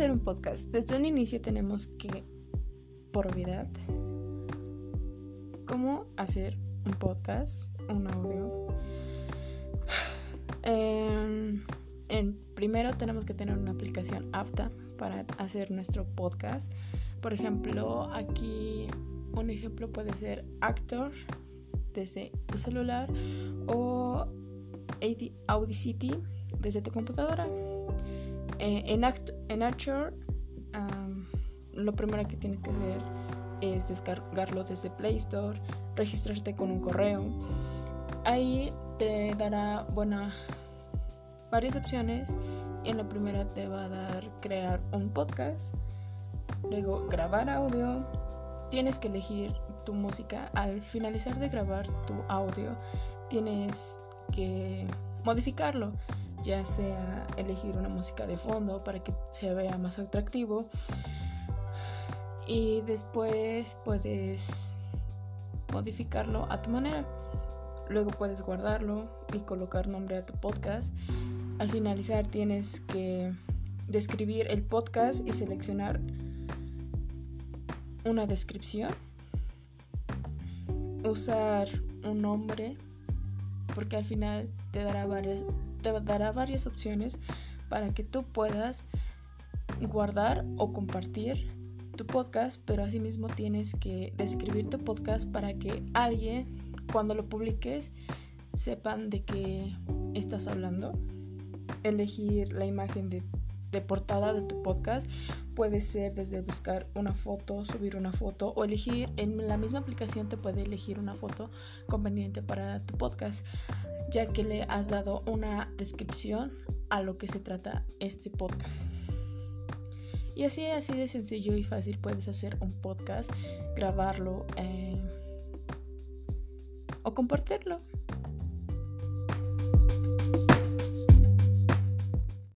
hacer un podcast? Desde un inicio tenemos que, por obviedad, cómo hacer un podcast, un audio. En, en, primero tenemos que tener una aplicación apta para hacer nuestro podcast. Por ejemplo, aquí un ejemplo puede ser Actor desde tu celular o Audacity desde tu computadora. Eh, en, Act en Archer, lo primero que tienes que hacer es descargarlo desde Play Store, registrarte con un correo. Ahí te dará varias opciones. En la primera te va a dar crear un podcast, luego grabar audio. Tienes que elegir tu música. Al finalizar de grabar tu audio, tienes que modificarlo ya sea elegir una música de fondo para que se vea más atractivo y después puedes modificarlo a tu manera. Luego puedes guardarlo y colocar nombre a tu podcast. Al finalizar tienes que describir el podcast y seleccionar una descripción. Usar un nombre porque al final te dará varias te dará varias opciones para que tú puedas guardar o compartir tu podcast, pero asimismo tienes que describir tu podcast para que alguien cuando lo publiques sepan de qué estás hablando. Elegir la imagen de, de, portada de tu podcast puede ser desde buscar una foto, subir una foto o elegir en la misma aplicación te puede elegir una foto conveniente para tu podcast ya que le has dado una descripción a lo que se trata este podcast. Y así, así de sencillo y fácil puedes hacer un podcast, grabarlo eh, o compartirlo.